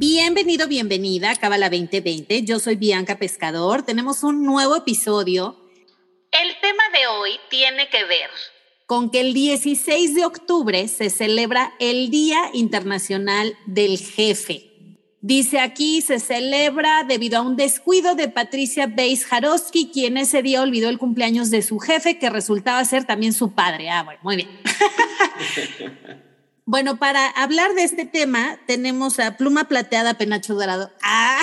Bienvenido, bienvenida a Cábala 2020. Yo soy Bianca Pescador. Tenemos un nuevo episodio. El tema de hoy tiene que ver con que el 16 de octubre se celebra el Día Internacional del Jefe. Dice aquí, se celebra debido a un descuido de Patricia Beis Jarosky, quien ese día olvidó el cumpleaños de su jefe, que resultaba ser también su padre. Ah, bueno, muy bien. bueno, para hablar de este tema, tenemos a Pluma Plateada Penacho Dorado. Ah.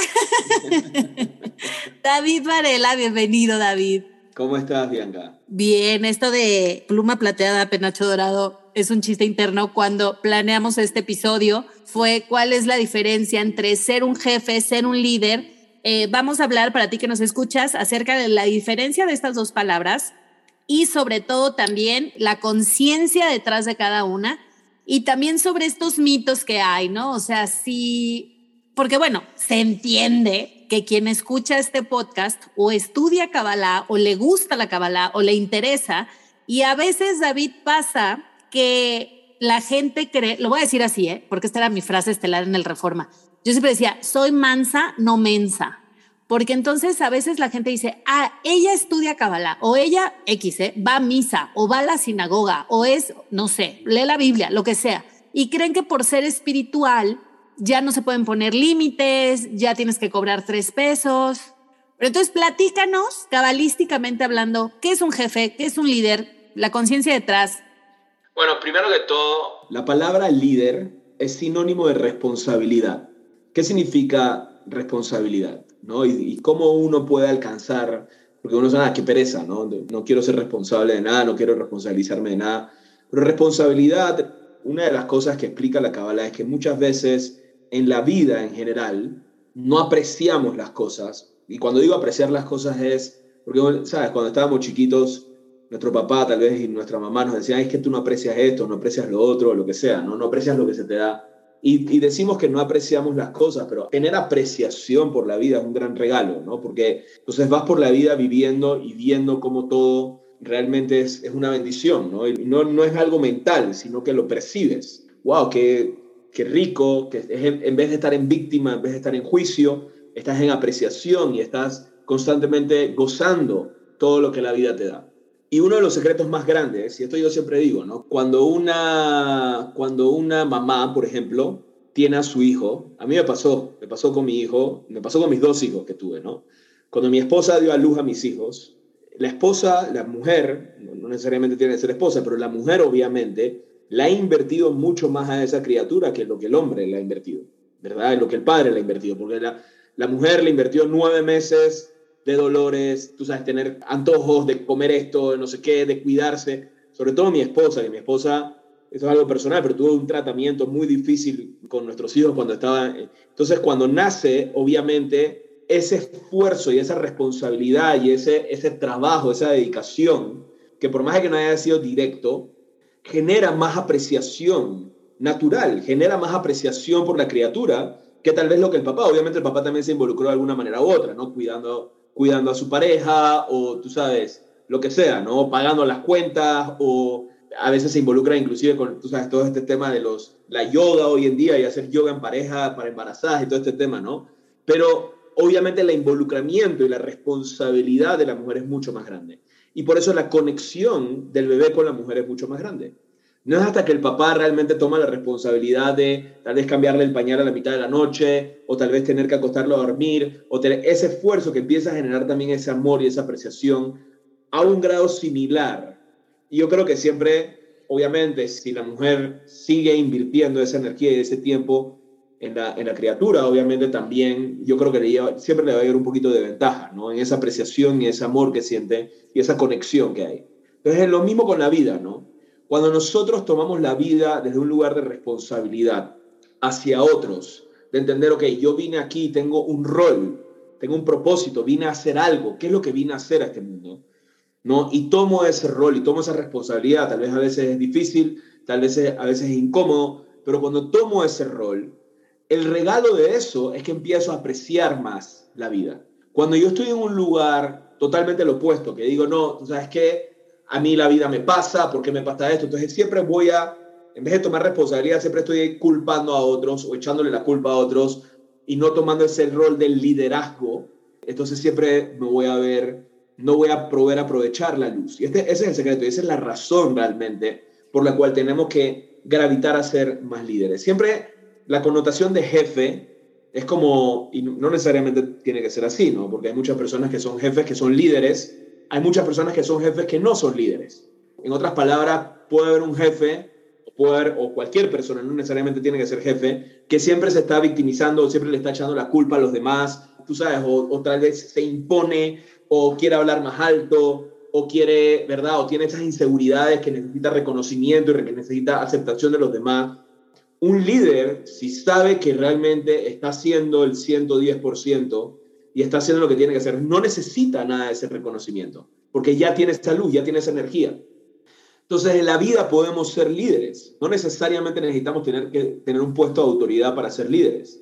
David Varela, bienvenido, David. ¿Cómo estás, Bianca? Bien, esto de Pluma Plateada Penacho Dorado es un chiste interno cuando planeamos este episodio fue cuál es la diferencia entre ser un jefe, ser un líder. Eh, vamos a hablar para ti que nos escuchas acerca de la diferencia de estas dos palabras y sobre todo también la conciencia detrás de cada una y también sobre estos mitos que hay, ¿no? O sea, sí, porque bueno, se entiende que quien escucha este podcast o estudia Kabbalah o le gusta la Kabbalah o le interesa y a veces David pasa que la gente cree, lo voy a decir así, ¿eh? porque esta era mi frase estelar en el Reforma. Yo siempre decía, soy mansa, no mensa. Porque entonces a veces la gente dice, ah, ella estudia Kabbalah, o ella X, ¿eh? va a misa, o va a la sinagoga, o es, no sé, lee la Biblia, lo que sea. Y creen que por ser espiritual ya no se pueden poner límites, ya tienes que cobrar tres pesos. Pero entonces platícanos, cabalísticamente hablando, qué es un jefe, qué es un líder, la conciencia detrás, bueno, primero de todo, la palabra líder es sinónimo de responsabilidad. ¿Qué significa responsabilidad? ¿no? Y, cómo uno puede alcanzar, porque uno dice, ah, qué pereza, ¿no? no quiero ser responsable de nada, no quiero responsabilizarme de nada. Pero responsabilidad, una de las cosas que explica la Kabbalah es que muchas veces en la vida en general no apreciamos las cosas. Y cuando digo apreciar las cosas es, porque, ¿sabes? Cuando estábamos chiquitos, nuestro papá tal vez y nuestra mamá nos decían, es que tú no aprecias esto, no aprecias lo otro, lo que sea, ¿no? No aprecias lo que se te da. Y, decimos que no apreciamos las cosas, pero tener apreciación por la vida es un gran regalo, ¿no? Porque entonces vas por la vida viviendo y viendo cómo todo realmente es, es una bendición, ¿no? Y no, no es algo mental, sino que lo percibes. ¡Wow! ¡Qué, qué rico! Que en, en vez de estar en víctima, en vez de estar en juicio, estás en apreciación y estás constantemente gozando todo lo que la vida te da. Y uno de los secretos más grandes, y esto yo siempre digo, ¿no? Cuando una, cuando una mamá, por ejemplo, tiene a su hijo, a mí me pasó, me pasó con mi hijo, me pasó con mis dos hijos que tuve, ¿no? Cuando mi esposa dio a luz a mis hijos, la esposa, la mujer, no necesariamente tiene que ser esposa, pero la mujer obviamente la ha invertido mucho más a esa criatura que lo que el hombre le ha invertido, ¿verdad? Lo que el padre le ha invertido, porque la, la mujer le invirtió nueve meses de dolores, tú sabes, tener antojos de comer esto, de no sé qué, de cuidarse. Sobre todo mi esposa, que mi esposa, eso es algo personal, pero tuvo un tratamiento muy difícil con nuestros hijos cuando estaba... Entonces, cuando nace, obviamente, ese esfuerzo y esa responsabilidad y ese, ese trabajo, esa dedicación, que por más que no haya sido directo, genera más apreciación natural, genera más apreciación por la criatura que tal vez lo que el papá. Obviamente el papá también se involucró de alguna manera u otra, ¿no? Cuidando cuidando a su pareja o tú sabes, lo que sea, ¿no? Pagando las cuentas o a veces se involucra inclusive con, tú sabes, todo este tema de los, la yoga hoy en día y hacer yoga en pareja para embarazadas y todo este tema, ¿no? Pero obviamente el involucramiento y la responsabilidad de la mujer es mucho más grande. Y por eso la conexión del bebé con la mujer es mucho más grande. No es hasta que el papá realmente toma la responsabilidad de tal vez cambiarle el pañal a la mitad de la noche, o tal vez tener que acostarlo a dormir, o tener ese esfuerzo que empieza a generar también ese amor y esa apreciación a un grado similar. Y yo creo que siempre, obviamente, si la mujer sigue invirtiendo esa energía y ese tiempo en la, en la criatura, obviamente también yo creo que siempre le va a haber un poquito de ventaja, ¿no? En esa apreciación y ese amor que siente y esa conexión que hay. Entonces es lo mismo con la vida, ¿no? Cuando nosotros tomamos la vida desde un lugar de responsabilidad hacia otros, de entender, ok, yo vine aquí, tengo un rol, tengo un propósito, vine a hacer algo, ¿qué es lo que vine a hacer a este mundo? ¿No? Y tomo ese rol y tomo esa responsabilidad, tal vez a veces es difícil, tal vez a veces es incómodo, pero cuando tomo ese rol, el regalo de eso es que empiezo a apreciar más la vida. Cuando yo estoy en un lugar totalmente lo opuesto, que digo, no, ¿sabes qué? A mí la vida me pasa, ¿por qué me pasa esto? Entonces siempre voy a, en vez de tomar responsabilidad, siempre estoy culpando a otros o echándole la culpa a otros y no tomando ese rol del liderazgo. Entonces siempre me voy a ver, no voy a poder aprovechar la luz. Y este, ese es el secreto, y esa es la razón realmente por la cual tenemos que gravitar a ser más líderes. Siempre la connotación de jefe es como, y no necesariamente tiene que ser así, ¿no? Porque hay muchas personas que son jefes que son líderes, hay muchas personas que son jefes que no son líderes. En otras palabras, puede haber un jefe, puede o cualquier persona, no necesariamente tiene que ser jefe, que siempre se está victimizando, o siempre le está echando la culpa a los demás, tú sabes, o, o tal vez se impone, o quiere hablar más alto, o quiere, ¿verdad? O tiene esas inseguridades que necesita reconocimiento y que necesita aceptación de los demás un líder, si sabe que realmente está haciendo el 110% y está haciendo lo que tiene que hacer, no necesita nada de ese reconocimiento, porque ya tiene esa luz, ya tiene esa energía. Entonces, en la vida podemos ser líderes. No necesariamente necesitamos tener que tener un puesto de autoridad para ser líderes.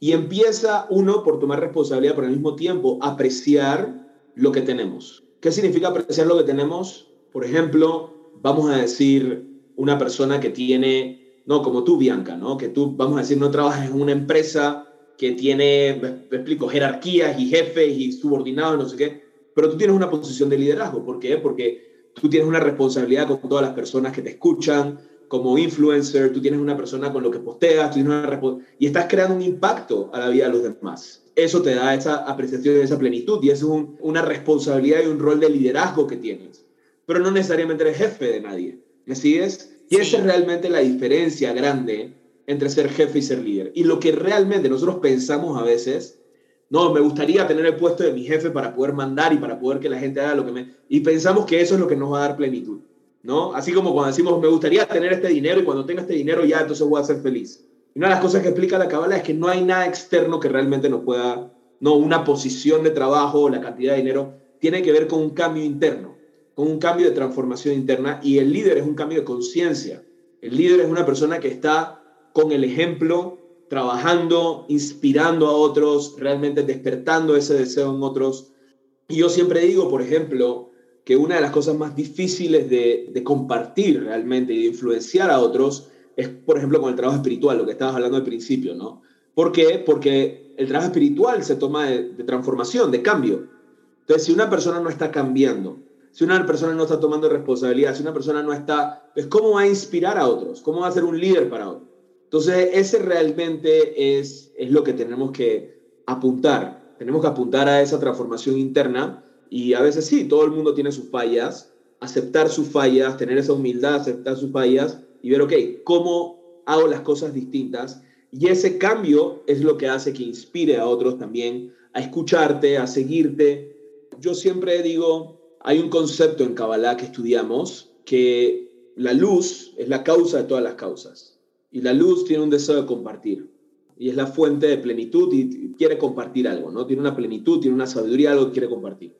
Y empieza uno por tomar responsabilidad, pero al mismo tiempo apreciar lo que tenemos. ¿Qué significa apreciar lo que tenemos? Por ejemplo, vamos a decir una persona que tiene no como tú, Bianca, ¿no? Que tú, vamos a decir, no trabajas en una empresa que tiene, me, explico, jerarquías y jefes y subordinados, no sé qué, pero tú tienes una posición de liderazgo. ¿Por qué? Porque tú tienes una responsabilidad con todas las personas que te escuchan, como influencer, tú tienes una persona con lo que posteas, tú tienes una y estás creando un impacto a la vida de los demás. Eso te da esa apreciación, esa plenitud y eso es una responsabilidad y un rol de liderazgo que tienes. Pero no necesariamente eres jefe de nadie. ¿Me sigues? Y esa es realmente la diferencia grande entre ser jefe y ser líder. Y lo que realmente nosotros pensamos a veces, no, me gustaría tener el puesto de mi jefe para poder mandar y para poder que la gente haga lo que me... Y pensamos que eso es lo que nos va a dar plenitud, ¿no? Así como cuando decimos, me gustaría tener este dinero y cuando tenga este dinero ya, entonces voy a ser feliz. Y una de las cosas que explica la Kabbalah es que no hay nada externo que realmente nos pueda, no, una posición de trabajo o la cantidad de dinero, tiene que ver con un cambio interno con un cambio de transformación interna y el líder es un cambio de conciencia. El líder es una persona que está con el ejemplo, trabajando, inspirando a otros, realmente despertando ese deseo en otros. Y yo siempre digo, por ejemplo, que una de las cosas más difíciles de, compartir realmente y de influenciar a otros es, por ejemplo, con el trabajo espiritual, lo que estabas hablando al principio, ¿no? ¿Por qué? Porque el trabajo espiritual se toma de, de transformación, de cambio. Entonces, si una persona no está cambiando, si una persona no está tomando responsabilidad, si una persona no está, pues ¿cómo va a inspirar a otros? ¿Cómo va a ser un líder para otros? Entonces, ese realmente es, es lo que tenemos que apuntar. Tenemos que apuntar a esa transformación interna y a veces sí, todo el mundo tiene sus fallas, aceptar sus fallas, tener esa humildad, aceptar sus fallas y ver, ok, ¿cómo hago las cosas distintas? Y ese cambio es lo que hace que inspire a otros también a escucharte, a seguirte. Yo siempre digo, hay un concepto en Kabbalah que estudiamos que la luz es la causa de todas las causas. Y la luz tiene un deseo de compartir. Y es la fuente de plenitud y quiere compartir algo, ¿no? Tiene una plenitud, tiene una sabiduría, algo que quiere compartir.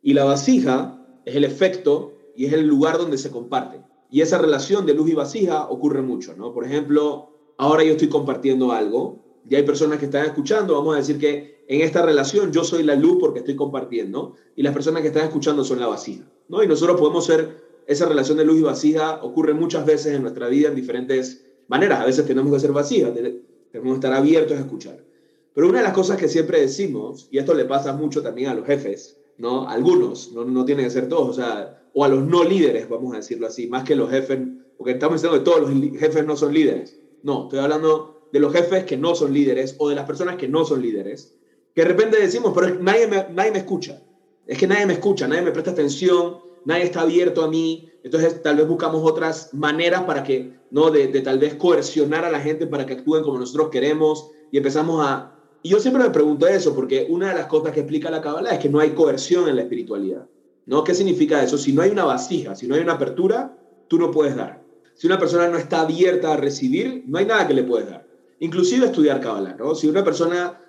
Y la vasija es el efecto y es el lugar donde se comparte. Y esa relación de luz y vasija ocurre mucho, ¿no? Por ejemplo, ahora yo estoy compartiendo algo y hay personas que están escuchando, vamos a decir que en esta relación yo soy la luz porque estoy compartiendo y las personas que están escuchando son la vasija, ¿no? Y nosotros podemos ser, esa relación de luz y vasija ocurre muchas veces en nuestra vida en diferentes maneras. A veces tenemos que ser vasijas, tenemos que estar abiertos a escuchar. Pero una de las cosas que siempre decimos, y esto le pasa mucho también a los jefes, ¿no? Algunos, no, no tienen que ser todos, o sea, o a los no líderes, vamos a decirlo así, más que los jefes, porque estamos diciendo que todos los jefes no son líderes. No, estoy hablando de los jefes que no son líderes o de las personas que no son líderes, que de repente decimos, pero nadie me, nadie me escucha. Es que nadie me escucha, nadie me presta atención, nadie está abierto a mí. Entonces tal vez buscamos otras maneras para que, ¿no? De, tal vez coercionar a la gente para que actúen como nosotros queremos y empezamos a... Y yo siempre me pregunto eso, porque una de las cosas que explica la Kabbalah es que no hay coerción en la espiritualidad. ¿no? ¿Qué significa eso? Si no hay una vasija, si no hay una apertura, tú no puedes dar. Si una persona no está abierta a recibir, no hay nada que le puedes dar inclusive estudiar Kabbalah, ¿no? Si una persona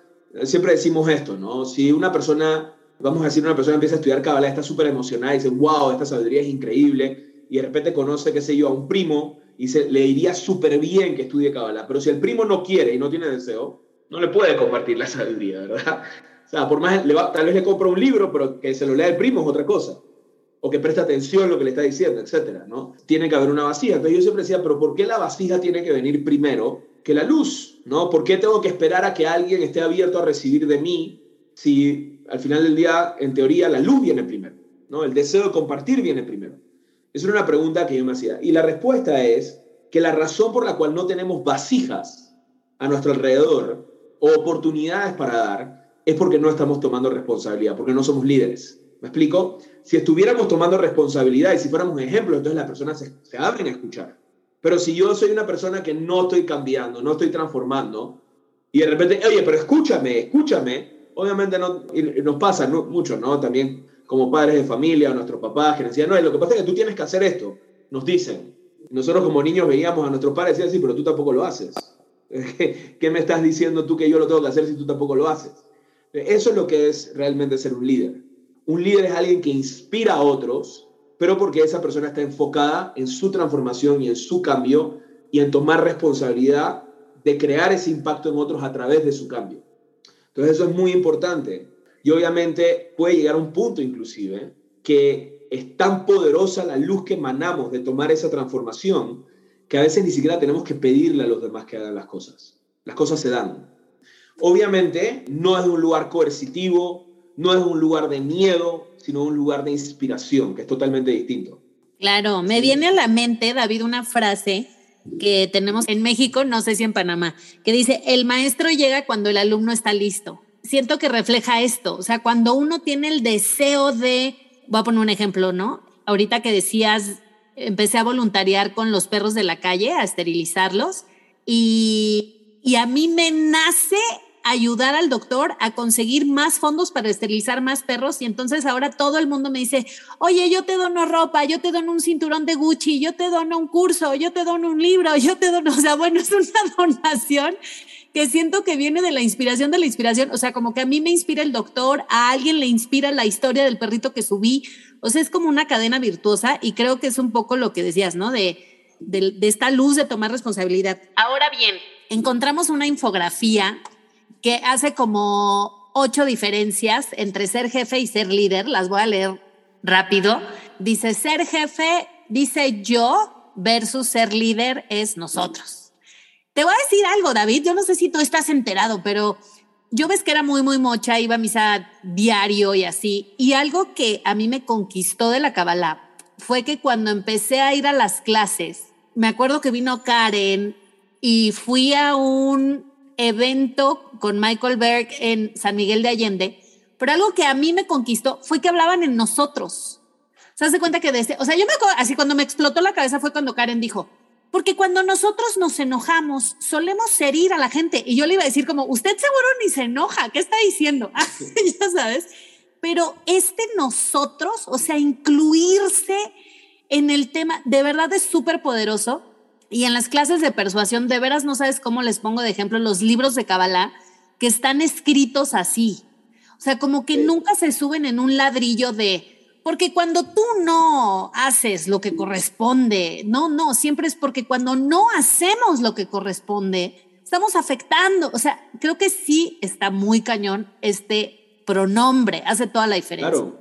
siempre decimos esto, ¿no? Si una persona, vamos a decir, una persona empieza a estudiar Kabbalah, está súper emocionada y dice, wow, esta sabiduría es increíble, y de repente conoce, qué sé yo, a un primo y se, le iría súper bien que estudie Kabbalah, pero si el primo no quiere y no tiene deseo, no le puede compartir la sabiduría, ¿verdad? O sea, por más, le va, tal vez le compra un libro, pero que se lo lea el primo es otra cosa. O que preste atención a lo que le está diciendo, etcétera, ¿no? Tiene que haber una vasija. Entonces yo siempre decía, pero ¿por qué la vasija tiene que venir primero que la luz? ¿No? ¿Por qué tengo que esperar a que alguien esté abierto a recibir de mí si al final del día, en teoría, la luz viene primero? ¿no? El deseo de compartir viene primero. Esa era una pregunta que yo me hacía. Y la respuesta es que la razón por la cual no tenemos vasijas a nuestro alrededor o oportunidades para dar es porque no estamos tomando responsabilidad, porque no somos líderes. ¿Me explico? Si estuviéramos tomando responsabilidad y si fuéramos un ejemplo, entonces las personas se, se abren a escuchar. Pero si yo soy una persona que no estoy cambiando, no estoy transformando, y de repente, oye, pero escúchame, escúchame, obviamente no, nos pasa mucho, ¿no? También como padres de familia o nuestros papás que nos decían, no, lo que pasa es que tú tienes que hacer esto, nos dicen. Nosotros como niños veíamos a nuestros padres y decían, sí, pero tú tampoco lo haces. ¿Qué me estás diciendo tú que yo lo tengo que hacer si tú tampoco lo haces? Eso es lo que es realmente ser un líder. Un líder es alguien que inspira a otros, pero porque esa persona está enfocada en su transformación y en su cambio y en tomar responsabilidad de crear ese impacto en otros a través de su cambio. Entonces eso es muy importante. Y obviamente puede llegar a un punto inclusive que es tan poderosa la luz que emanamos de tomar esa transformación que a veces ni siquiera tenemos que pedirle a los demás que hagan las cosas. Las cosas se dan. Obviamente no es un lugar coercitivo, no es un lugar de miedo, sino un lugar de inspiración, que es totalmente distinto. Claro, me viene a la mente, David, una frase que tenemos en México, no sé si en Panamá, que dice, el maestro llega cuando el alumno está listo. Siento que refleja esto, o sea, cuando uno tiene el deseo de, voy a poner un ejemplo, ¿no? Ahorita que decías, empecé a voluntariar con los perros de la calle, a esterilizarlos, y, y a mí me nace ayudar al doctor a conseguir más fondos para esterilizar más perros y entonces ahora todo el mundo me dice, oye, yo te dono ropa, yo te dono un cinturón de Gucci, yo te dono un curso, yo te dono un libro, yo te dono, o sea, bueno, es una donación que siento que viene de la inspiración de la inspiración, o sea, como que a mí me inspira el doctor, a alguien le inspira la historia del perrito que subí, o sea, es como una cadena virtuosa y creo que es un poco lo que decías, ¿no? De, de, de esta luz de tomar responsabilidad. Ahora bien, encontramos una infografía que hace como ocho diferencias entre ser jefe y ser líder. Las voy a leer rápido. Dice, ser jefe, dice yo, versus ser líder es nosotros. Te voy a decir algo, David. Yo no sé si tú estás enterado, pero yo ves que era muy, muy mocha, iba a misa diario y así. Y algo que a mí me conquistó de la Kabbalah fue que cuando empecé a ir a las clases, me acuerdo que vino Karen y fui a un evento con Michael Berg en San Miguel de Allende, pero algo que a mí me conquistó fue que hablaban en nosotros. ¿Se hace cuenta que desde, o sea, yo me acuerdo, así cuando me explotó la cabeza fue cuando Karen dijo, porque cuando nosotros nos enojamos, solemos herir a la gente. Y yo le iba a decir como, usted seguro ni se enoja, ¿qué está diciendo? ya sabes. Pero este nosotros, o sea, incluirse en el tema, de verdad es súper poderoso y en las clases de persuasión, de veras no sabes cómo les pongo de ejemplo los libros de Kabbalah que están escritos así. O sea, como que nunca se suben en un ladrillo de, porque cuando tú no haces lo que corresponde, no, no, siempre es porque cuando no hacemos lo que corresponde, estamos afectando. O sea, creo que sí está muy cañón este pronombre, hace toda la diferencia. Claro.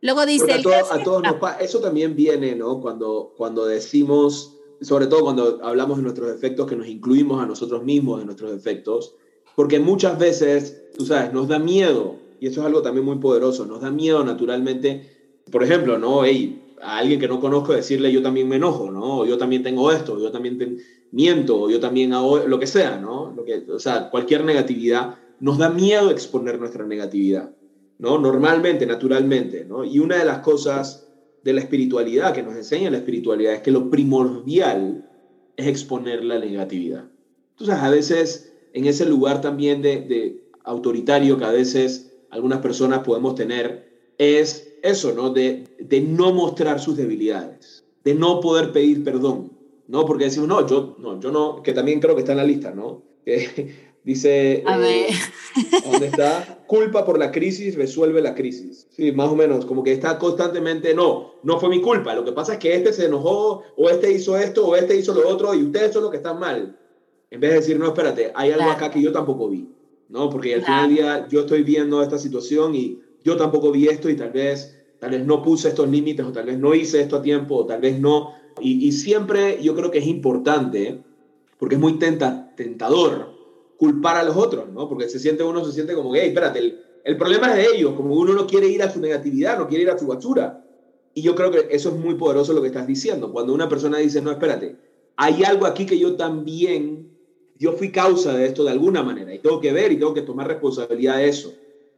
Luego dice... A, todos ah. eso también viene, ¿no? Cuando, cuando decimos sobre todo cuando hablamos de nuestros defectos, que nos incluimos a nosotros mismos en nuestros defectos, porque muchas veces, tú sabes, nos da miedo, y eso es algo también muy poderoso, nos da miedo naturalmente, por ejemplo, ¿no? Hey, a alguien que no conozco decirle yo también me enojo, ¿no? yo también tengo esto, yo también miento, yo también hago lo que sea, ¿no? Lo que, o sea, cualquier negatividad, nos da miedo exponer nuestra negatividad, ¿no? Normalmente, naturalmente, ¿no? Y una de las cosas de la espiritualidad, que nos enseña la espiritualidad, es que lo primordial es exponer la negatividad. Entonces, a veces, en ese lugar también de, autoritario que a veces algunas personas podemos tener, es eso, ¿no? De, de no mostrar sus debilidades, de no poder pedir perdón, ¿no? Porque decimos, no, yo no, yo no, que también creo que está en la lista, ¿no? Dice, a ver. ¿dónde está? Culpa por la crisis, resuelve la crisis. Sí, más o menos, como que está constantemente, no, no fue mi culpa, lo que pasa es que este se enojó, o este hizo esto, o este hizo lo otro, y ustedes son los que están mal. En vez de decir, no, espérate, hay algo acá que yo tampoco vi, ¿no? Porque al final del día yo estoy viendo esta situación y yo tampoco vi esto y tal vez, tal vez no puse estos límites, o tal vez no hice esto a tiempo, o tal vez no. Y, y siempre yo creo que es importante, porque es muy tenta, tentador culpar a los otros, ¿no? Porque se siente uno, se siente como, hey, espérate, el, el problema es de ellos, como uno no quiere ir a su negatividad, no quiere ir a su basura. Y yo creo que eso es muy poderoso lo que estás diciendo. Cuando una persona dice, no, espérate, hay algo aquí que yo también, yo fui causa de esto de alguna manera y tengo que ver y tengo que tomar responsabilidad de eso.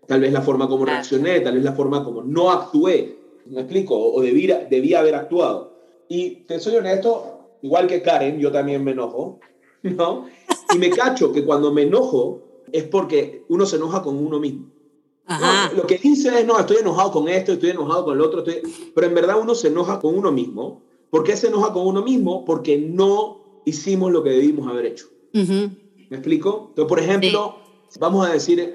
Tal vez la forma como reaccioné, tal vez la forma como no actué, ¿me explico? O debía, debía haber actuado. Y te soy honesto, igual que Karen, yo también me enojo, ¿no? Y me cacho que cuando me enojo es porque uno se enoja con uno mismo. lo que dice es, no, estoy enojado con esto, estoy enojado con el otro, pero en verdad uno se enoja con uno mismo. ¿Por qué se enoja con uno mismo? Porque no hicimos lo que debimos haber hecho. ¿Me explico? Entonces, por ejemplo, vamos a decir,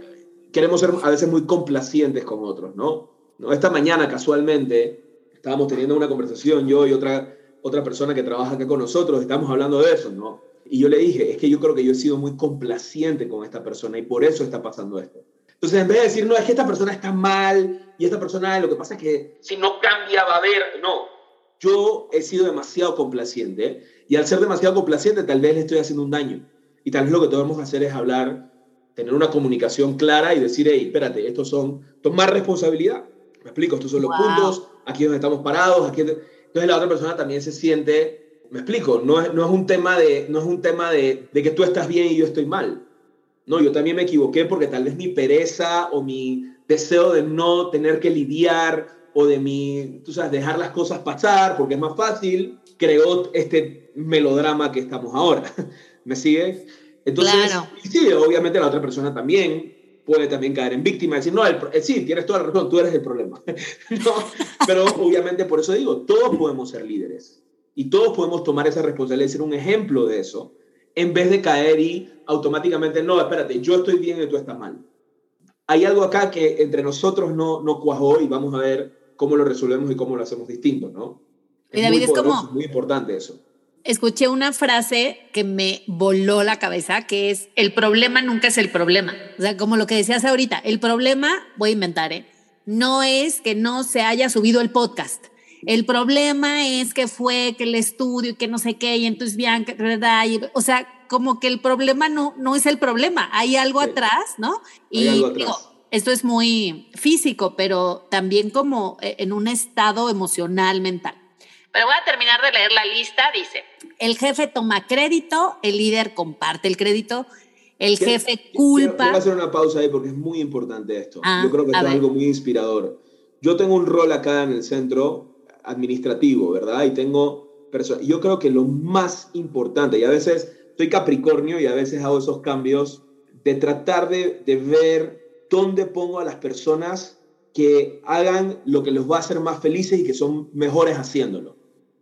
queremos ser a veces muy complacientes con otros, ¿no? ¿no? Esta mañana, casualmente, estábamos teniendo una conversación, yo y otra, otra persona que trabaja acá con nosotros, estamos hablando de eso, ¿no? Y yo le dije, es que yo creo que yo he sido muy complaciente con esta persona y por eso está pasando esto. Entonces, en vez de decir, no, es que esta persona está mal y esta persona lo que pasa es que si no cambia va a haber, no. Yo he sido demasiado complaciente y al ser demasiado complaciente tal vez le estoy haciendo un daño. Y tal vez lo que tenemos que hacer es hablar, tener una comunicación clara y decir, hey, espérate, estos son, tomar responsabilidad. Me explico, estos son los puntos, aquí es donde estamos parados, aquí... Entonces la otra persona también se siente me explico, no es, no es un tema, de, no es un tema de, de, que tú estás bien y yo estoy mal. No, yo también me equivoqué porque tal vez mi pereza o mi deseo de no tener que lidiar o de mi, tú sabes, dejar las cosas pasar porque es más fácil, creó este melodrama que estamos ahora. ¿Me sigue? Entonces, claro. sí, obviamente la otra persona también puede también caer en víctima y decir, no, el, eh, sí, tienes toda la razón, tú eres el problema. no, pero obviamente por eso digo, todos podemos ser líderes. Y todos podemos tomar esa responsabilidad y ser un ejemplo de eso, en vez de caer y automáticamente, no, espérate, yo estoy bien y tú estás mal. Hay algo acá que entre nosotros no, no cuajó y vamos a ver cómo lo resolvemos y cómo lo hacemos distinto, ¿no? Es David, muy es como... Muy importante eso. Escuché una frase que me voló la cabeza, que es, el problema nunca es el problema. O sea, como lo que decías ahorita, el problema, voy a inventar, ¿eh? no es que no se haya subido el podcast. El problema es que fue que el estudio y que no sé qué, y entonces Bianca, ¿verdad? o sea, como que el problema no, no es el problema, hay algo atrás, ¿no? y esto es muy físico, pero también como eh, en un estado emocional, mental. Pero voy a terminar de leer la lista. Dice, el jefe toma crédito, el líder comparte el crédito, el jefe culpa. Quiero, hacer una pausa ahí porque es muy importante esto. Ah, Yo creo que es algo muy inspirador. Yo tengo un rol acá en el centro administrativo, ¿verdad? Y tengo personas. Yo creo que lo más importante, y a veces estoy Capricornio y a veces hago esos cambios, de tratar de, de ver dónde pongo a las personas que hagan lo que los va a hacer más felices y que son mejores haciéndolo.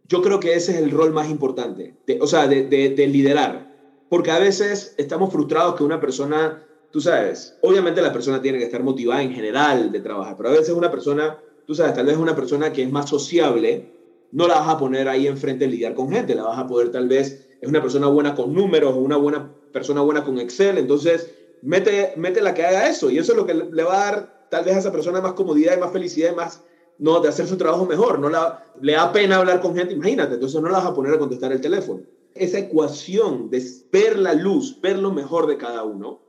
Yo creo que ese es el rol más importante, o sea, de, de, de liderar. Porque a veces estamos frustrados que una persona, tú sabes, obviamente la persona tiene que estar motivada en general de trabajar, pero a veces una persona tú sabes, tal vez una persona que es más sociable, no la vas a poner ahí enfrente a lidiar con gente, la vas a poder tal vez, es una persona buena con números una buena persona buena con Excel, entonces mete, mete la que haga eso y eso es lo que le va a dar tal vez a esa persona más comodidad y más felicidad y más, no, de hacer su trabajo mejor, no la, le da pena hablar con gente, imagínate, entonces no la vas a poner a contestar el teléfono. Esa ecuación de ver la luz, ver lo mejor de cada uno,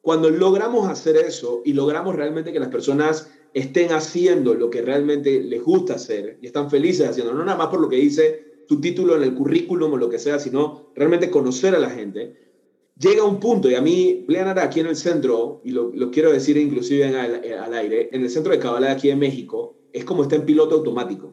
cuando logramos hacer eso y logramos realmente que las personas estén haciendo lo que realmente les gusta hacer y están felices haciendo, no nada más por lo que dice tu título en el currículum o lo que sea, sino realmente conocer a la gente, llega un punto, y a mí, Leonard, aquí en el centro, y lo, quiero decir inclusive al, aire, en el centro de Kabbalah aquí en México, es como está en piloto automático.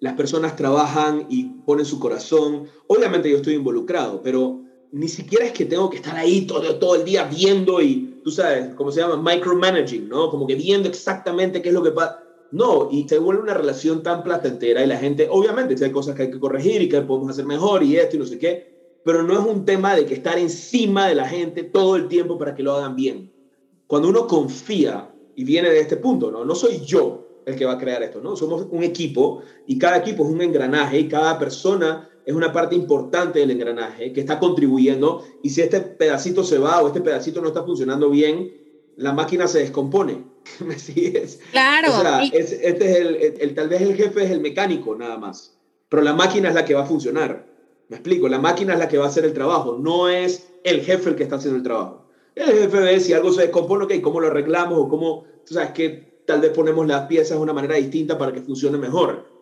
Las personas trabajan y ponen su corazón. Obviamente yo estoy involucrado, pero ni siquiera es que tengo que estar ahí todo, todo el día viendo y, tú sabes, como se llama, micromanaging, ¿no? Como que viendo exactamente qué es lo que pasa. No, y se vuelve una relación tan placentera y la gente, obviamente, si hay cosas que hay que corregir y que podemos hacer mejor y esto y no sé qué, pero no es un tema de que estar encima de la gente todo el tiempo para que lo hagan bien. Cuando uno confía y viene de este punto, ¿no? No soy yo el que va a crear esto, ¿no? Somos un equipo y cada equipo es un engranaje y cada persona es una parte importante del engranaje que está contribuyendo y si este pedacito se va o este pedacito no está funcionando bien, la máquina se descompone. ¿Me sigues? Claro. O sea, este es el, el, tal vez el jefe es el mecánico nada más, pero la máquina es la que va a funcionar. Me explico, la máquina es la que va a hacer el trabajo, no es el jefe el que está haciendo el trabajo. El jefe ve si algo se descompone, ok, cómo lo arreglamos o cómo, tú sabes que tal vez ponemos las piezas de una manera distinta para que funcione mejor.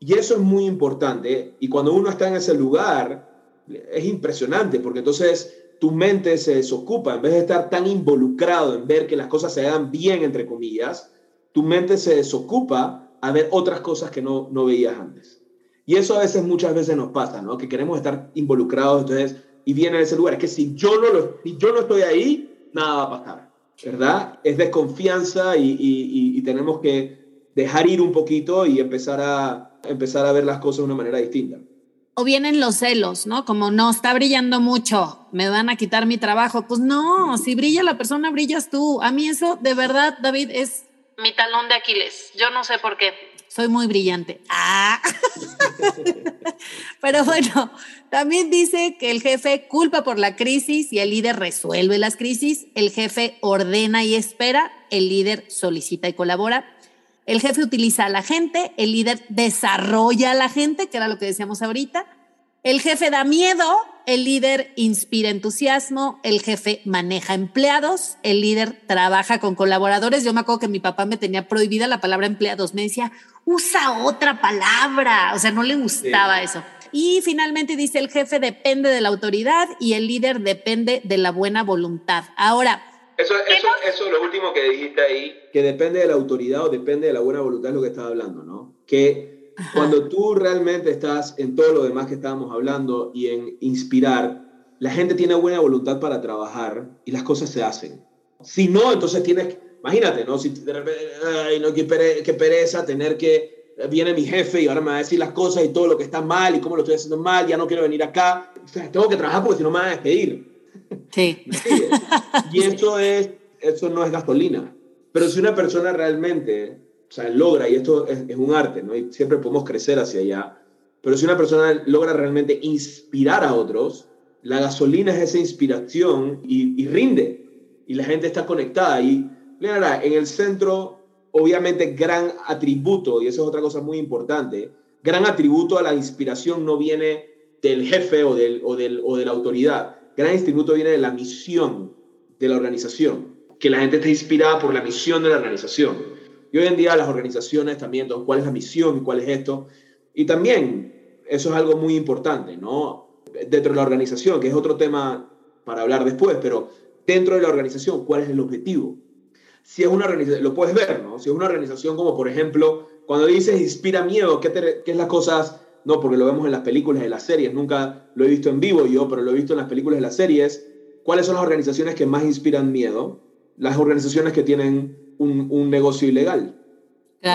Y eso es muy importante. Y cuando uno está en ese lugar, es impresionante, porque entonces tu mente se desocupa, en vez de estar tan involucrado en ver que las cosas se hagan bien, entre comillas, tu mente se desocupa a ver otras cosas que no, no veías antes. Y eso a veces, muchas veces nos pasa, ¿no? Que queremos estar involucrados, entonces, y viene ese lugar. Es que si yo no, lo, si yo no estoy ahí, nada va a pasar, ¿verdad? Es desconfianza y, y tenemos que dejar ir un poquito y empezar a, empezar a ver las cosas de una manera distinta o vienen los celos, ¿no? Como no, está brillando mucho, me van a quitar mi trabajo. Pues no, si brilla la persona, brillas tú. A mí eso, de verdad, David, es mi talón de Aquiles. Yo no sé por qué. Soy muy brillante. Ah. Pero bueno, también dice que el jefe culpa por la crisis y el líder resuelve las crisis. El jefe ordena y espera. El líder solicita y colabora. El jefe utiliza a la gente, el líder desarrolla a la gente, que era lo que decíamos ahorita. El jefe da miedo, el líder inspira entusiasmo, el jefe maneja empleados, el líder trabaja con colaboradores. Yo me acuerdo que mi papá me tenía prohibida la palabra empleados, me decía, usa otra palabra, o sea, no le gustaba eso. Y finalmente dice, el jefe depende de la autoridad y el líder depende de la buena voluntad. Ahora, eso, eso, eso es lo último que dijiste ahí. Que depende de la autoridad o depende de la buena voluntad, es lo que estaba hablando, ¿no? Que cuando tú realmente estás en todo lo demás que estábamos hablando y en inspirar, la gente tiene buena voluntad para trabajar y las cosas se hacen. Si no, entonces tienes, imagínate, ¿no? Si de repente, ay, no, qué, pereza tener que, viene mi jefe y ahora me va a decir las cosas y todo lo que está mal y cómo lo estoy haciendo mal, ya no quiero venir acá. O sea, tengo que trabajar porque si no me van a despedir. Sí. y eso, es, eso no es gasolina. Pero si una persona realmente, o sea, logra, y esto es, un arte, ¿no? Y siempre podemos crecer hacia allá, pero si una persona logra realmente inspirar a otros, la gasolina es esa inspiración y, rinde. Y la gente está conectada. Y, mira, en el centro, obviamente, gran atributo, y eso es otra cosa muy importante, gran atributo a la inspiración no viene del jefe o, del, o, del, o de la autoridad, gran instituto viene de la misión de la organización, que la gente esté inspirada por la misión de la organización. Y hoy en día las organizaciones también, ¿cuál es la misión cuál es esto? Y también eso es algo muy importante, ¿no? Dentro de la organización, que es otro tema para hablar después, pero dentro de la organización, ¿cuál es el objetivo? Si es una organización, lo puedes ver, ¿no? Si es una organización como, por ejemplo, cuando dices inspira miedo, ¿qué, qué es las cosas no porque lo vemos en las películas y las series, nunca lo he visto en vivo yo, pero lo he visto en las películas y las series. ¿Cuáles son las organizaciones que más inspiran miedo? Las organizaciones que tienen un, negocio ilegal.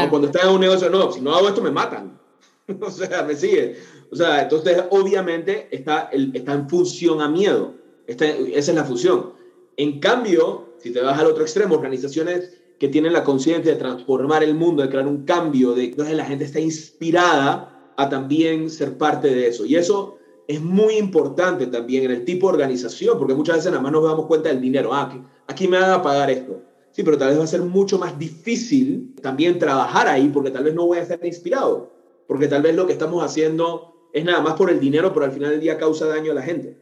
Cuando están en un negocio, no, si no hago esto me matan. o sea, me sigue. O sea, entonces obviamente está, el, está en función a miedo. esa es la función. En cambio, si te vas al otro extremo, organizaciones que tienen la conciencia de transformar el mundo, de crear un cambio, de entonces la gente está inspirada a también ser parte de eso. Y eso es muy importante también en el tipo de organización, porque muchas veces nada más nos damos cuenta del dinero. Ah, aquí, aquí me van a pagar esto. Sí, pero tal vez va a ser mucho más difícil también trabajar ahí, porque tal vez no voy a ser inspirado, porque tal vez lo que estamos haciendo es nada más por el dinero, pero al final del día causa daño a la gente.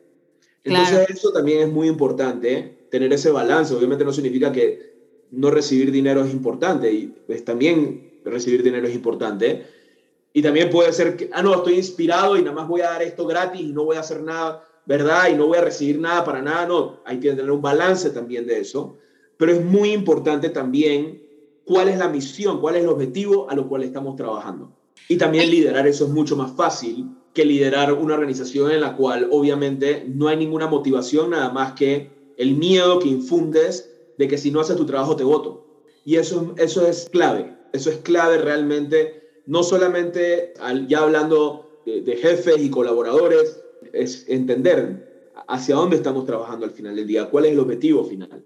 Entonces eso también es muy importante, tener ese balance. Obviamente no significa que no recibir dinero es importante, y pues, también recibir dinero es importante, y también puede ser que, ah, no, estoy inspirado y nada más voy a dar esto gratis y no voy a hacer nada, ¿verdad? Y no voy a recibir nada para nada. No, hay que tener un balance también de eso. Pero es muy importante también cuál es la misión, cuál es el objetivo a lo cual estamos trabajando. Y también liderar eso es mucho más fácil que liderar una organización en la cual obviamente no hay ninguna motivación nada más que el miedo que infundes de que si no haces tu trabajo te voto. Y eso, eso es clave, eso es clave realmente no solamente ya hablando de, jefes y colaboradores, es entender hacia dónde estamos trabajando al final del día, cuál es el objetivo final.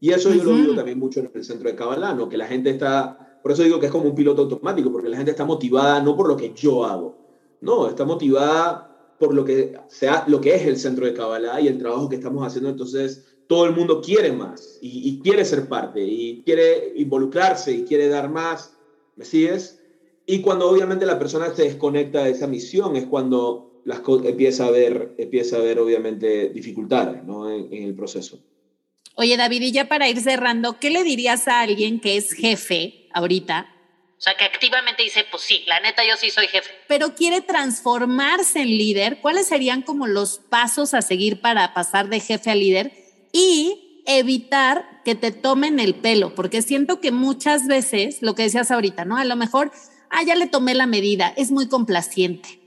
Y eso yo lo digo también mucho en el centro de Kabbalah, ¿no? que la gente está, por eso digo que es como un piloto automático, porque la gente está motivada no por lo que yo hago, no, está motivada por lo que, sea, lo que es el centro de Kabbalah y el trabajo que estamos haciendo. Entonces, todo el mundo quiere más y, y quiere ser parte y quiere involucrarse y quiere dar más. ¿Me sigues? Y cuando obviamente la persona se desconecta de esa misión es cuando las empieza a ver, empieza a ver obviamente dificultades ¿no? en el proceso. Oye, David, y ya para ir cerrando, ¿qué le dirías a alguien que es jefe ahorita? O sea, que activamente dice, pues sí, la neta yo sí soy jefe. Pero quiere transformarse en líder. ¿Cuáles serían como los pasos a seguir para pasar de jefe a líder? Y evitar que te tomen el pelo, porque siento que muchas veces, lo que decías ahorita, ¿no? A lo mejor, ah, ya le tomé la medida, es muy complaciente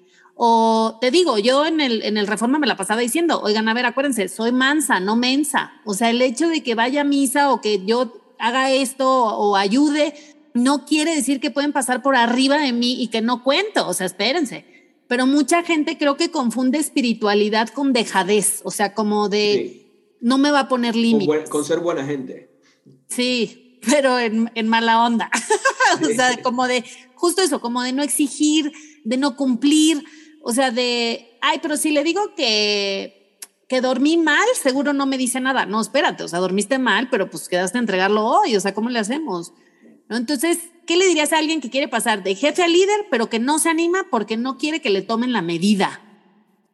o te digo, yo en el, en el Reforma me la pasaba diciendo, oigan, a ver, acuérdense, soy mansa, no mensa. O sea, el hecho de que vaya a misa o que yo haga esto o ayude, no quiere decir que pueden pasar por arriba de mí y que no cuento. O sea, espérense. Pero mucha gente creo que confunde espiritualidad con dejadez. O sea, como de no me va a poner límites. Con, ser buena gente. Sí, pero en, en mala onda. o sea, como de justo eso, como de no exigir, de no cumplir o sea, de, ay, pero si le digo que, que dormí mal, seguro no me dice nada. No, espérate, o sea, dormiste mal, pero pues quedaste a entregarlo hoy, o sea, ¿cómo le hacemos? ¿No? Entonces, ¿qué le dirías a alguien que quiere pasar de jefe a líder, pero que no se anima porque no quiere que le tomen la medida?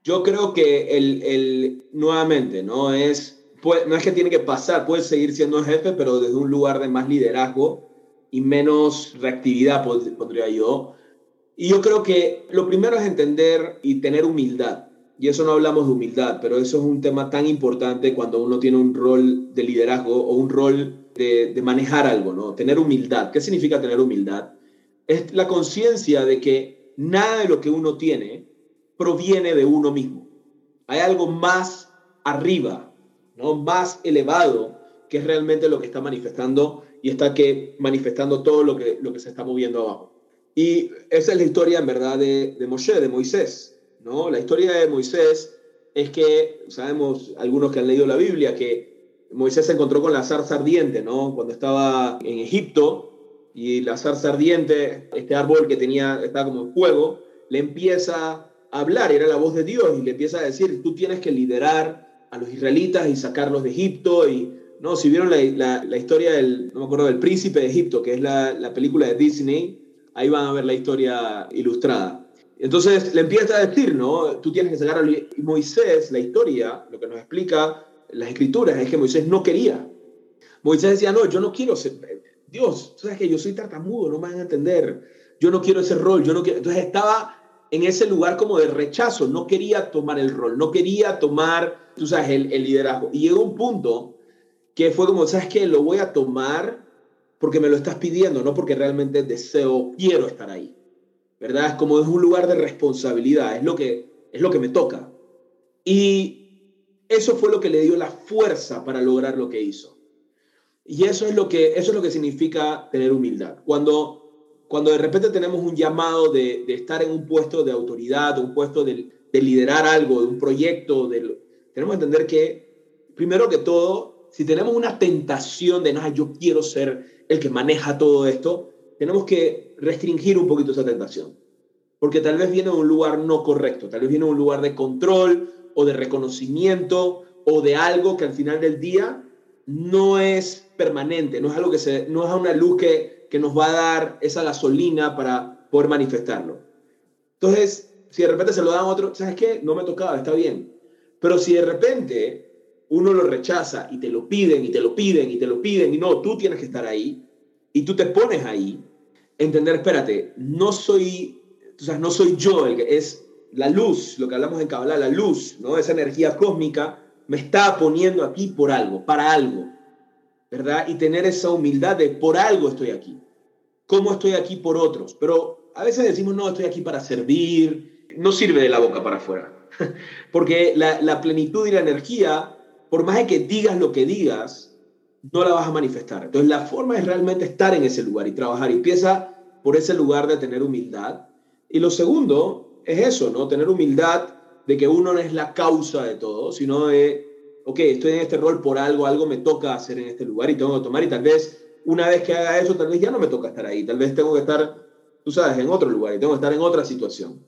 Yo creo que el, el nuevamente, ¿no? Es, no es que tiene que pasar, puede seguir siendo jefe, pero desde un lugar de más liderazgo y menos reactividad, podría yo. Y yo creo que lo primero es entender y tener humildad. Y eso no hablamos de humildad, pero eso es un tema tan importante cuando uno tiene un rol de liderazgo o un rol de, de manejar algo, ¿no? Tener humildad. ¿Qué significa tener humildad? Es la conciencia de que nada de lo que uno tiene proviene de uno mismo. Hay algo más arriba, ¿no? Más elevado, que es realmente lo que está manifestando y está que manifestando todo lo que, lo que se está moviendo abajo. Y esa es la historia en verdad de, Moshe, de Moisés. ¿no? La historia de Moisés es que, sabemos algunos que han leído la Biblia, que Moisés se encontró con la zarza ardiente, ¿no? Cuando estaba en Egipto y la zarza ardiente, este árbol que tenía, estaba como en fuego, le empieza a hablar, era la voz de Dios y le empieza a decir, tú tienes que liderar a los israelitas y sacarlos de Egipto y, no, si vieron la, la, historia del, no me acuerdo, del príncipe de Egipto, que es la película de Disney, ahí van a ver la historia ilustrada. Entonces le empieza a decir, ¿no? Tú tienes que sacar a Moisés, la historia, lo que nos explica las escrituras es que Moisés no quería. Moisés decía, no, yo no quiero ser, Dios, tú sabes que yo soy tartamudo, no me van a entender, yo no quiero ese rol, yo no quiero, entonces estaba en ese lugar como de rechazo, no quería tomar el rol, no quería tomar, tú sabes, el, el liderazgo. Y llegó un punto que fue como, ¿sabes qué? Lo voy a tomar porque me lo estás pidiendo, no porque realmente deseo, quiero estar ahí. ¿Verdad? Es como es un lugar de responsabilidad, es lo que, es lo que me toca. Y eso fue lo que le dio la fuerza para lograr lo que hizo. Y eso es lo que, eso es lo que significa tener humildad. Cuando, cuando de repente tenemos un llamado de, de estar en un puesto de autoridad, un puesto de, de liderar algo, de un proyecto, de, tenemos que entender que, primero que todo, si tenemos una tentación de, nada, yo quiero ser el que maneja todo esto, tenemos que restringir un poquito esa tentación. Porque tal vez viene de un lugar no correcto, tal vez viene de un lugar de control o de reconocimiento o de algo que al final del día no es permanente, no es algo que se, no es una luz que, que nos va a dar esa gasolina para poder manifestarlo. Entonces, si de repente se lo dan a otro, ¿sabes qué? No me tocaba, está bien. Pero si de repente uno lo rechaza y te lo piden y te lo piden y te lo piden y no, tú tienes que estar ahí y tú te pones ahí, entender, espérate, no soy, o sea, no soy yo que es la luz, lo que hablamos en Kabbalah, la luz, ¿no? Esa energía cósmica me está poniendo aquí por algo, para algo, ¿verdad? Y tener esa humildad de por algo estoy aquí. ¿Cómo estoy aquí por otros? Pero a veces decimos, no, estoy aquí para servir. No sirve de la boca para afuera. Porque la, la plenitud y la energía por más de que digas lo que digas, no la vas a manifestar. Entonces la forma es realmente estar en ese lugar y trabajar. Y empieza por ese lugar de tener humildad. Y lo segundo es eso, ¿no? Tener humildad de que uno no es la causa de todo, sino de, ok, estoy en este rol por algo, algo me toca hacer en este lugar y tengo que tomar y tal vez una vez que haga eso, tal vez ya no me toca estar ahí, tal vez tengo que estar, tú sabes, en otro lugar y tengo que estar en otra situación.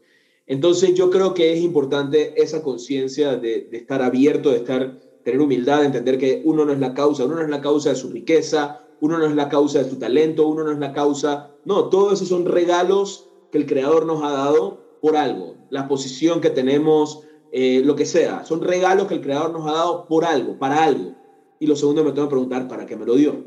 Entonces yo creo que es importante esa conciencia de, de, estar abierto, de estar, tener humildad, de entender que uno no es la causa, uno no es la causa de su riqueza, uno no es la causa de su talento, uno no es la causa, no, todos esos son regalos que el Creador nos ha dado por algo, la posición que tenemos, eh, lo que sea, son regalos que el Creador nos ha dado por algo, para algo. Y lo segundo me tengo que preguntar, ¿para qué me lo dio?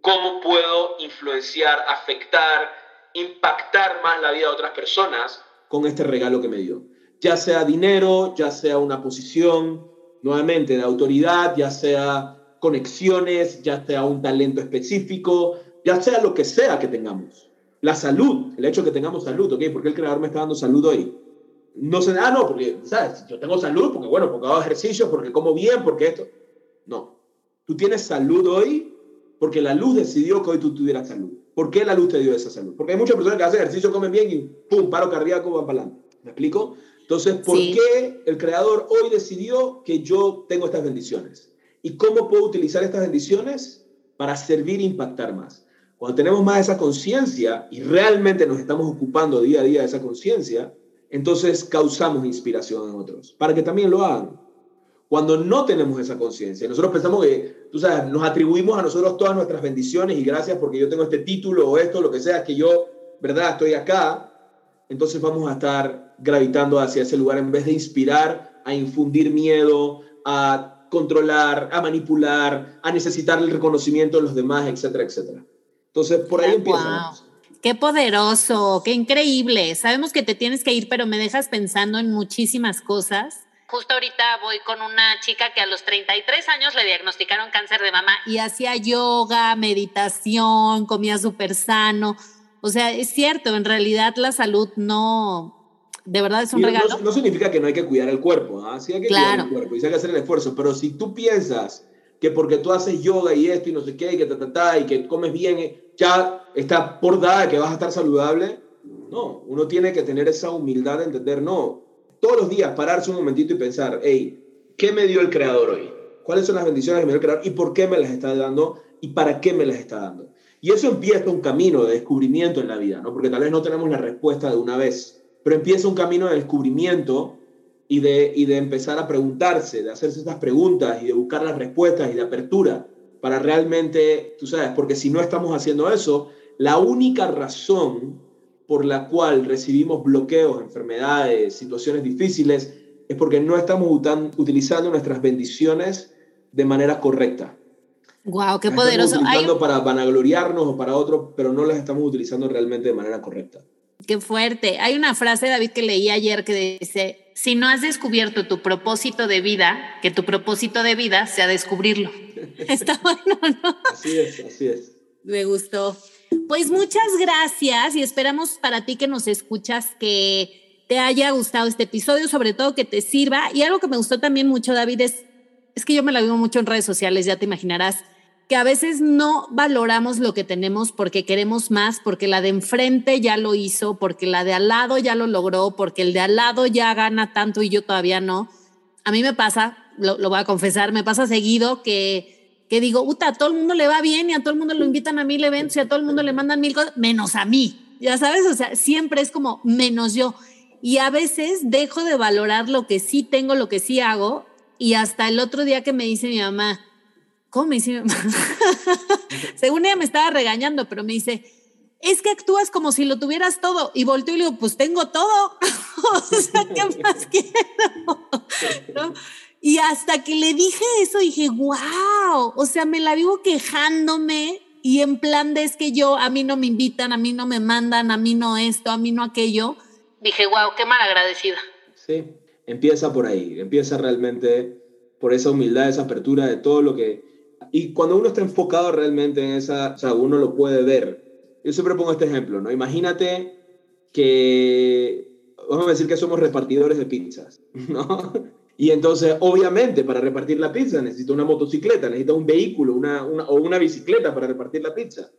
¿Cómo puedo influenciar, afectar, impactar más la vida de otras personas con este regalo que me dio. Ya sea dinero, ya sea una posición, nuevamente, de autoridad, ya sea conexiones, ya sea un talento específico, ya sea lo que sea que tengamos. La salud, el hecho de que tengamos salud, ¿ok? ¿Por qué el creador me está dando salud hoy? No sé, ah, no, porque, ¿sabes? Yo tengo salud porque, bueno, porque hago ejercicio, porque como bien, porque esto. No. Tú tienes salud hoy porque la luz decidió que hoy tú tuvieras salud. ¿Por qué la luz te dio esa salud? Porque hay muchas personas que hacen ejercicio, comen bien y pum, paro cardíaco, van para adelante. ¿Me explico? Entonces, ¿por qué el creador hoy decidió que yo tengo estas bendiciones? ¿Y cómo puedo utilizar estas bendiciones para servir e impactar más? Cuando tenemos más esa conciencia y realmente nos estamos ocupando día a día de esa conciencia, entonces causamos inspiración en otros para que también lo hagan. Cuando no tenemos esa conciencia, nosotros pensamos que, tú sabes, nos atribuimos a nosotros todas nuestras bendiciones y gracias porque yo tengo este título o esto, lo que sea, que yo, ¿verdad? Estoy acá, entonces vamos a estar gravitando hacia ese lugar en vez de inspirar, a infundir miedo, a controlar, a manipular, a necesitar el reconocimiento de los demás, etcétera, etcétera. Entonces, por ahí empieza. Qué poderoso, qué increíble. Sabemos que te tienes que ir, pero me dejas pensando en muchísimas cosas Justo ahorita voy con una chica que a los 33 años le diagnosticaron cáncer de mama. Y hacía yoga, meditación, comía súper sano. O sea, es cierto, en realidad la salud no, de verdad es un regalo. No, significa que no hay que cuidar el cuerpo, ¿ah? sí hay que cuidar el cuerpo y sí hay que hacer el esfuerzo, pero si tú piensas que porque tú haces yoga y esto y no sé qué, y que ta, ta, ta, y que comes bien, eh, ya está por dada que vas a estar saludable, no, uno tiene que tener esa humildad de entender, no, todos los días pararse un momentito y pensar, hey, ¿qué me dio el creador hoy? ¿Cuáles son las bendiciones que me dio el creador y por qué me las está dando y para qué me las está dando? Y eso empieza un camino de descubrimiento en la vida, ¿no? Porque tal vez no tenemos la respuesta de una vez, pero empieza un camino de descubrimiento y de, y de empezar a preguntarse, de hacerse estas preguntas y de buscar las respuestas y de apertura para realmente, tú sabes, porque si no estamos haciendo eso, la única razón por la cual recibimos bloqueos, enfermedades, situaciones difíciles, es porque no estamos utilizando nuestras bendiciones de manera correcta. Wow, qué poderoso. Estamos utilizando para vanagloriarnos o para otro, pero no las estamos utilizando realmente de manera correcta. Qué fuerte. Hay una frase, David, que leí ayer que dice, si no has descubierto tu propósito de vida, que tu propósito de vida sea descubrirlo. Está bueno, ¿no? Así es, así es. Me gustó. Pues muchas gracias y esperamos para ti que nos escuchas que te haya gustado este episodio, sobre todo que te sirva. Y algo que me gustó también mucho, David, es, es que yo me la vivo mucho en redes sociales, ya te imaginarás, que a veces no valoramos lo que tenemos porque queremos más, porque la de enfrente ya lo hizo, porque la de al lado ya lo logró, porque el de al lado ya gana tanto y yo todavía no. A mí me pasa, lo, lo voy a confesar, me pasa seguido que que digo, puta, a todo el mundo le va bien y a todo el mundo lo invitan a mil eventos y a todo el mundo le mandan mil cosas, menos a mí. Ya sabes, o sea, siempre es como menos yo. Y a veces dejo de valorar lo que sí tengo, lo que sí hago. Y hasta el otro día que me dice mi mamá, ¿cómo me dice mi mamá? Según ella me estaba regañando, pero me dice, es que actúas como si lo tuvieras todo. Y volteo y le digo, pues tengo todo. o sea, ¿qué más quiero? ¿No? Y hasta que le dije eso, dije, wow, o sea, me la vivo quejándome y en plan de es que yo, a mí no me invitan, a mí no me mandan, a mí no esto, a mí no aquello. Dije, wow, qué mal agradecida. Sí, empieza por ahí, empieza realmente por esa humildad, esa apertura de todo lo que... Y cuando uno está enfocado realmente en esa, o sea, uno lo puede ver. Yo siempre pongo este ejemplo, ¿no? Imagínate que, vamos a decir que somos repartidores de pizzas, ¿no? Y entonces, obviamente, para repartir la pizza necesito una motocicleta, necesito un vehículo una, o una bicicleta para repartir la pizza.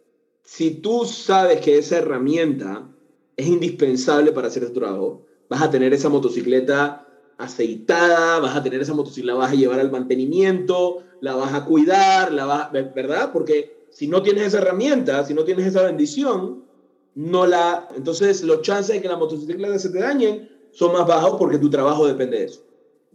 Si tú sabes que esa herramienta es indispensable para hacer tu trabajo, vas a tener esa motocicleta aceitada, vas a tener esa motocicleta, la vas a llevar al mantenimiento, la vas a cuidar, la vas, ¿verdad? Porque si no tienes esa herramienta, si no tienes esa bendición, no la, entonces los chances de que la motocicleta se te dañen son más bajos porque tu trabajo depende de eso.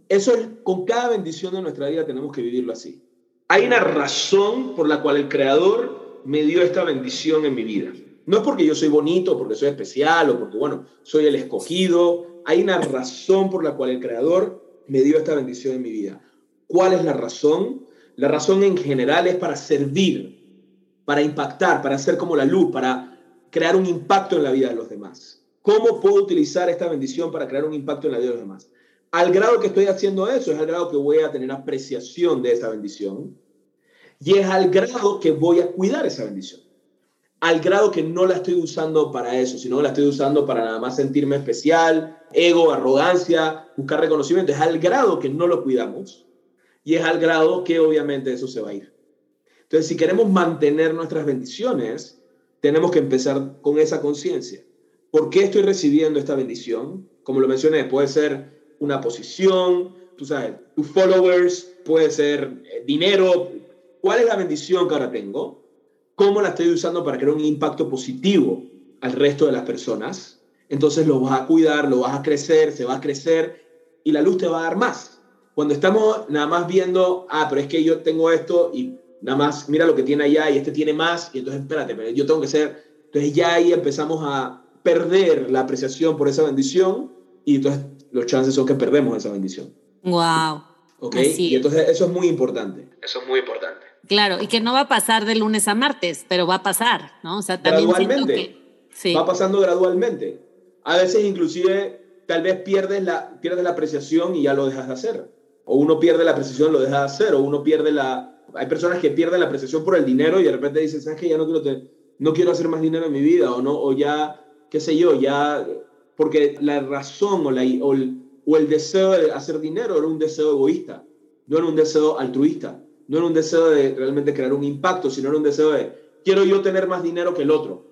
Eso es, con cada bendición de nuestra vida tenemos que vivirlo así. Hay una razón por la cual el Creador me dio esta bendición en mi vida. No es porque yo soy bonito, porque soy especial o porque, bueno, soy el escogido. Hay una razón por la cual el Creador me dio esta bendición en mi vida. ¿Cuál es la razón? La razón en general es para servir, para impactar, para ser como la luz, para crear un impacto en la vida de los demás. ¿Cómo puedo utilizar esta bendición para crear un impacto en la vida de los demás? Al grado que estoy haciendo eso, es al grado que voy a tener apreciación de esa bendición. Y es al grado que voy a cuidar esa bendición. Al grado que no la estoy usando para eso, sino la estoy usando para nada más sentirme especial, ego, arrogancia, buscar reconocimiento. Es al grado que no lo cuidamos. Y es al grado que obviamente eso se va a ir. Entonces, si queremos mantener nuestras bendiciones, tenemos que empezar con esa conciencia. ¿Por qué estoy recibiendo esta bendición? Como lo mencioné, puede ser una posición, tú sabes, tus followers, puede ser eh, dinero. ¿Cuál es la bendición que ahora tengo? ¿Cómo la estoy usando para crear un impacto positivo al resto de las personas? Entonces lo vas a cuidar, lo vas a crecer, se va a crecer y la luz te va a dar más. Cuando estamos nada más viendo, ah, pero es que yo tengo esto y nada más mira lo que tiene allá y este tiene más, y entonces espérate, pero yo tengo que ser, entonces ya ahí empezamos a perder la apreciación por esa bendición y entonces los chances son que perdemos esa bendición. Wow. ¿Ok? Y entonces eso es muy importante. Eso es muy importante. Claro, y que no va a pasar de lunes a martes, pero va a pasar, ¿no? O sea, también gradualmente. sí. Va pasando gradualmente. A veces inclusive tal vez pierdes la, pierdes la apreciación y ya lo dejas de hacer. O uno pierde la apreciación, lo deja de hacer. O uno pierde la, hay personas que pierden la apreciación por el dinero y de repente dicen, ¿sabes qué? Ya no quiero, no quiero hacer más dinero en mi vida o, no, o ya, qué sé yo, ya, porque la razón o, la, o, el, o el deseo de hacer dinero era un deseo egoísta, no era un deseo altruista, no era un deseo de realmente crear un impacto, sino era un deseo de, quiero yo tener más dinero que el otro.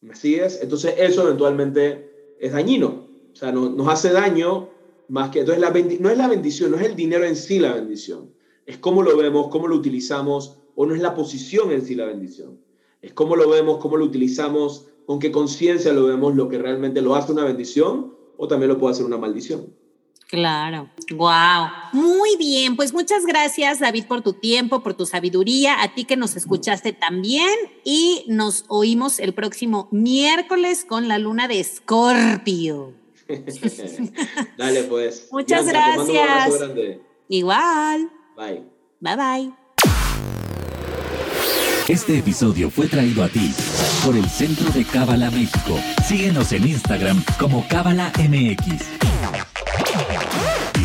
¿Me sigues? Entonces eso eventualmente es dañino, o sea, nos hace daño más que... Entonces la no es la bendición, no es el dinero en sí la bendición es cómo lo vemos, cómo lo utilizamos, o no es la posición en sí la bendición. Es cómo lo vemos, cómo lo utilizamos, con qué conciencia lo vemos, lo que realmente lo hace una bendición o también lo puede hacer una maldición. Claro, wow. Muy bien, pues muchas gracias David por tu tiempo, por tu sabiduría, a ti que nos escuchaste también y nos oímos el próximo miércoles con la luna de Escorpio. Dale pues. Muchas gracias. Igual. Bye. Bye bye. Este episodio fue traído a ti por el Centro de Cábala México. Síguenos en Instagram como Cábala MX.